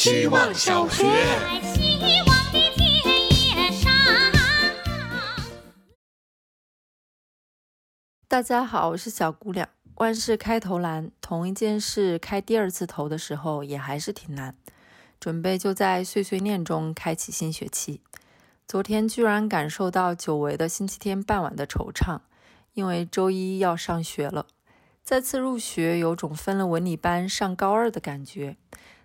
希望小学。希望的田野上。大家好，我是小姑娘。万事开头难，同一件事开第二次头的时候也还是挺难。准备就在碎碎念中开启新学期。昨天居然感受到久违的星期天傍晚的惆怅，因为周一要上学了。再次入学，有种分了文理班上高二的感觉。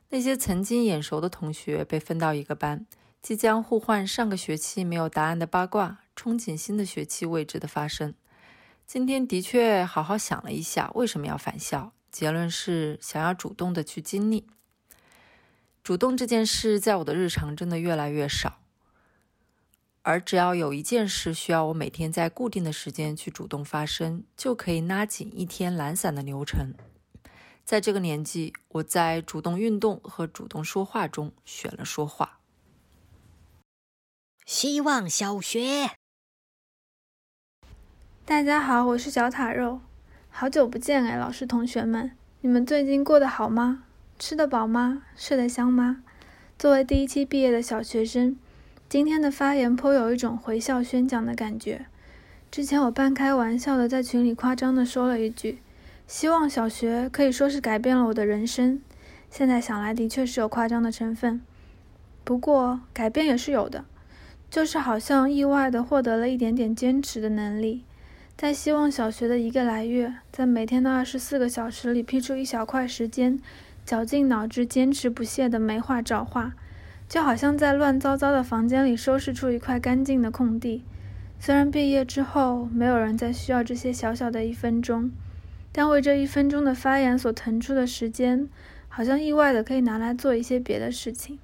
那些曾经眼熟的同学被分到一个班，即将互换上个学期没有答案的八卦，憧憬新的学期未知的发生。今天的确好好想了一下，为什么要返校？结论是想要主动的去经历。主动这件事在我的日常真的越来越少，而只要有一件事需要我每天在固定的时间去主动发生，就可以拉紧一天懒散的流程。在这个年纪，我在主动运动和主动说话中选了说话。希望小学，大家好，我是小塔肉，好久不见哎，老师同学们，你们最近过得好吗？吃得饱吗？睡得香吗？作为第一期毕业的小学生，今天的发言颇有一种回校宣讲的感觉。之前我半开玩笑的在群里夸张的说了一句：“希望小学可以说是改变了我的人生。”现在想来，的确是有夸张的成分。不过改变也是有的，就是好像意外的获得了一点点坚持的能力。在希望小学的一个来月，在每天的二十四个小时里批出一小块时间，绞尽脑汁、坚持不懈的没画找画，就好像在乱糟糟的房间里收拾出一块干净的空地。虽然毕业之后没有人再需要这些小小的一分钟，但为这一分钟的发言所腾出的时间，好像意外的可以拿来做一些别的事情。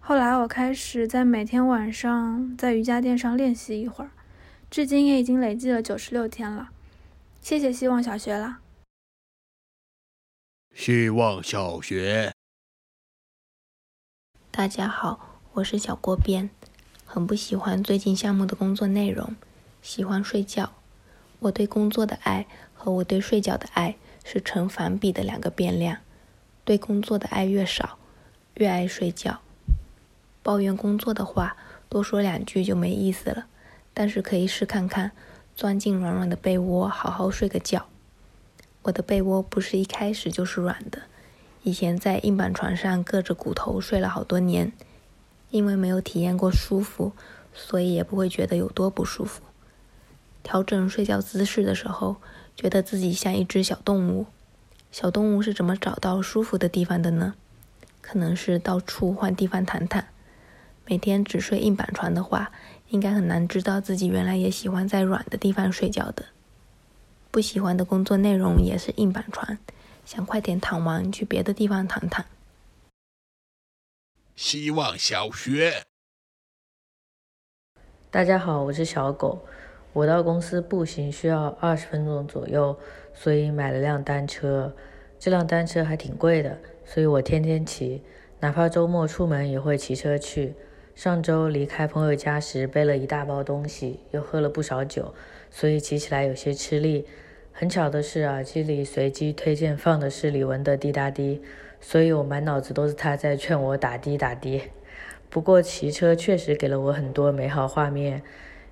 后来我开始在每天晚上在瑜伽垫上练习一会儿。至今也已经累计了九十六天了，谢谢希望小学啦。希望小学，大家好，我是小锅边，很不喜欢最近项目的工作内容，喜欢睡觉。我对工作的爱和我对睡觉的爱是成反比的两个变量，对工作的爱越少，越爱睡觉。抱怨工作的话，多说两句就没意思了。但是可以试看看，钻进软软的被窝，好好睡个觉。我的被窝不是一开始就是软的，以前在硬板床上硌着骨头睡了好多年，因为没有体验过舒服，所以也不会觉得有多不舒服。调整睡觉姿势的时候，觉得自己像一只小动物。小动物是怎么找到舒服的地方的呢？可能是到处换地方躺躺。每天只睡硬板床的话，应该很难知道自己原来也喜欢在软的地方睡觉的。不喜欢的工作内容也是硬板床，想快点躺完去别的地方躺躺。希望小学，大家好，我是小狗。我到公司步行需要二十分钟左右，所以买了辆单车。这辆单车还挺贵的，所以我天天骑，哪怕周末出门也会骑车去。上周离开朋友家时背了一大包东西，又喝了不少酒，所以骑起来有些吃力。很巧的是，耳机里随机推荐放的是李玟的《滴答滴》，所以我满脑子都是他在劝我打的打的。不过骑车确实给了我很多美好画面。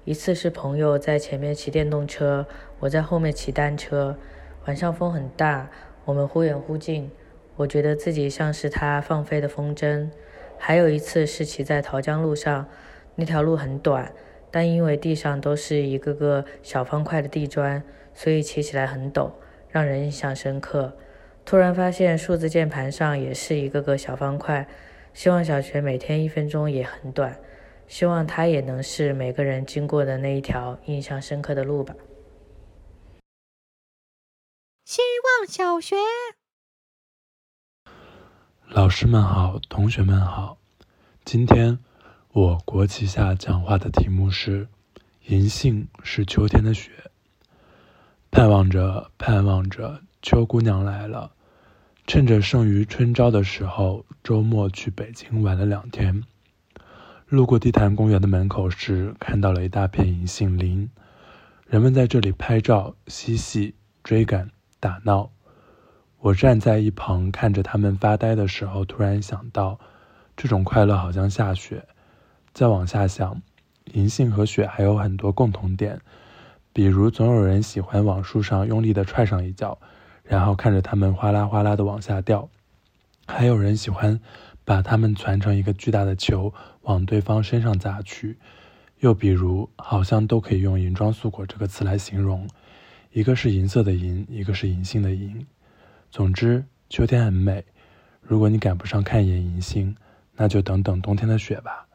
一次是朋友在前面骑电动车，我在后面骑单车，晚上风很大，我们忽远忽近，我觉得自己像是他放飞的风筝。还有一次是骑在桃江路上，那条路很短，但因为地上都是一个个小方块的地砖，所以骑起来很陡，让人印象深刻。突然发现数字键盘上也是一个个小方块。希望小学每天一分钟也很短。希望它也能是每个人经过的那一条印象深刻的路吧。希望小学，老师们好，同学们好。今天我国旗下讲话的题目是“银杏是秋天的雪”。盼望着，盼望着，秋姑娘来了。趁着剩余春招的时候，周末去北京玩了两天。路过地坛公园的门口时，看到了一大片银杏林，人们在这里拍照、嬉戏、追赶、打闹。我站在一旁看着他们发呆的时候，突然想到，这种快乐好像下雪。再往下想，银杏和雪还有很多共同点，比如总有人喜欢往树上用力地踹上一脚，然后看着它们哗啦哗啦地往下掉；还有人喜欢把它们攒成一个巨大的球往对方身上砸去。又比如，好像都可以用“银装素裹”这个词来形容，一个是银色的银，一个是银杏的银。总之，秋天很美。如果你赶不上看一眼银杏，那就等等冬天的雪吧。